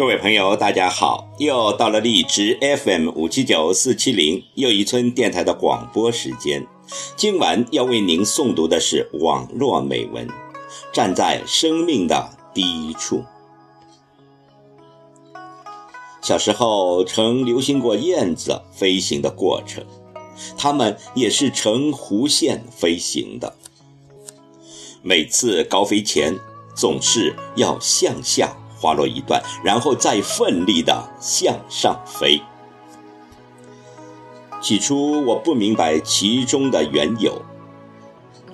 各位朋友，大家好！又到了荔枝 FM 五七九四七零又一村电台的广播时间。今晚要为您诵读的是网络美文《站在生命的低处》。小时候曾流行过燕子飞行的过程，它们也是呈弧线飞行的。每次高飞前，总是要向下。滑落一段，然后再奋力地向上飞。起初我不明白其中的缘由，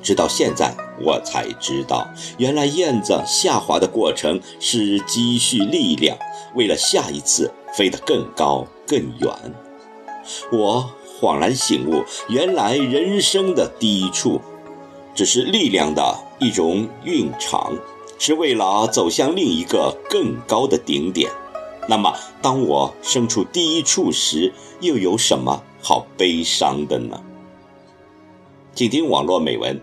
直到现在我才知道，原来燕子下滑的过程是积蓄力量，为了下一次飞得更高更远。我恍然醒悟，原来人生的低处，只是力量的一种蕴藏。是为了走向另一个更高的顶点。那么，当我身处低处时，又有什么好悲伤的呢？请听网络美文：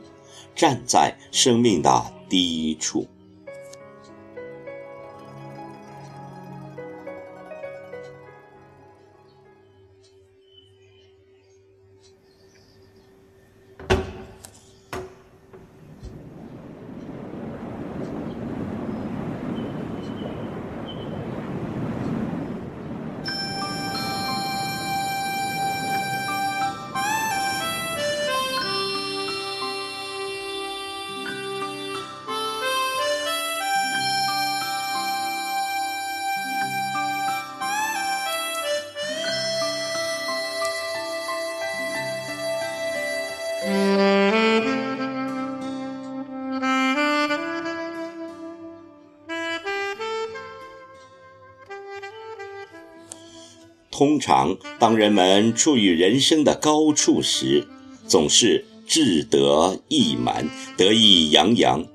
站在生命的低处。通常，当人们处于人生的高处时，总是志得意满、得意洋洋，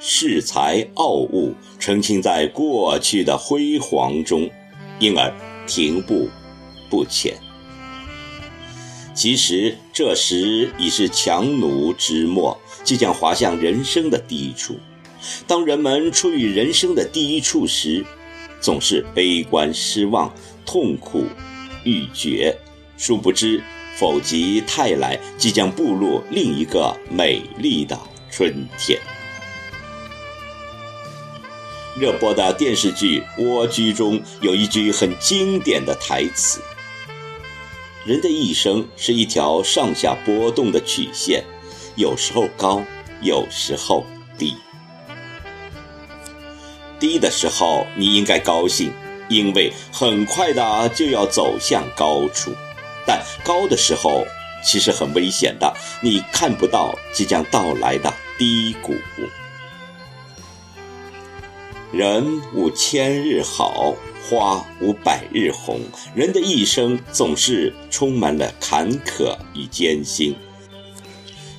恃才傲物，沉浸在过去的辉煌中，因而停步不前。其实，这时已是强弩之末，即将滑向人生的低处。当人们处于人生的低处时，总是悲观失望。痛苦欲绝，殊不知否极泰来，即将步入另一个美丽的春天。热播的电视剧《蜗居》中有一句很经典的台词：“人的一生是一条上下波动的曲线，有时候高，有时候低。低的时候，你应该高兴。”因为很快的就要走向高处，但高的时候其实很危险的，你看不到即将到来的低谷。人无千日好，花无百日红。人的一生总是充满了坎坷与艰辛，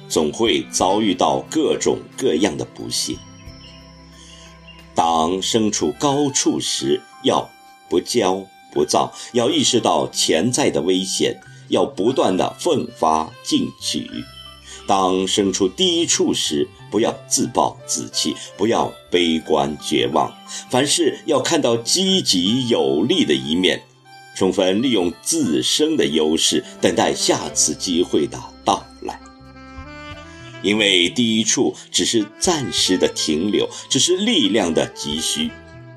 总会遭遇到各种各样的不幸。当身处高处时，要。不骄不躁，要意识到潜在的危险，要不断的奋发进取。当身处低处时，不要自暴自弃，不要悲观绝望，凡事要看到积极有利的一面，充分利用自身的优势，等待下次机会的到来。因为第一处只是暂时的停留，只是力量的急需。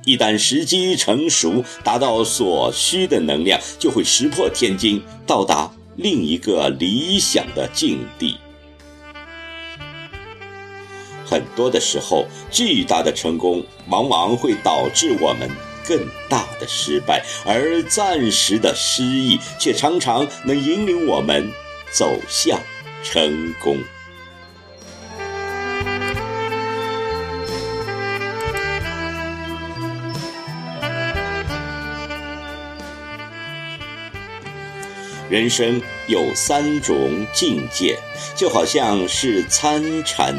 一旦时机成熟，达到所需的能量，就会石破天惊，到达另一个理想的境地。很多的时候，巨大的成功往往会导致我们更大的失败，而暂时的失意却常常能引领我们走向成功。人生有三种境界，就好像是参禅。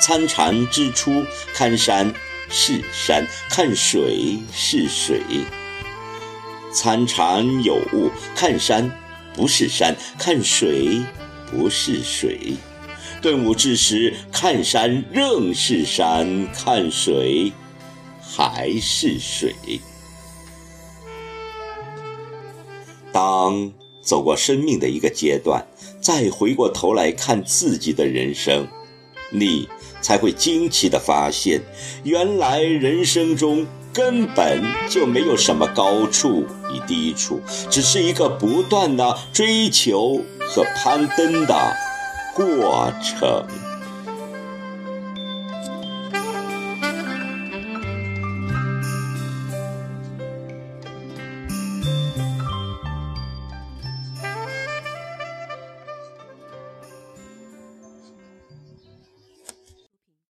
参禅之初，看山是山，看水是水；参禅有悟，看山不是山，看水不是水；顿悟之时，看山仍是山，看水还是水。当走过生命的一个阶段，再回过头来看自己的人生，你才会惊奇地发现，原来人生中根本就没有什么高处与低处，只是一个不断的追求和攀登的过程。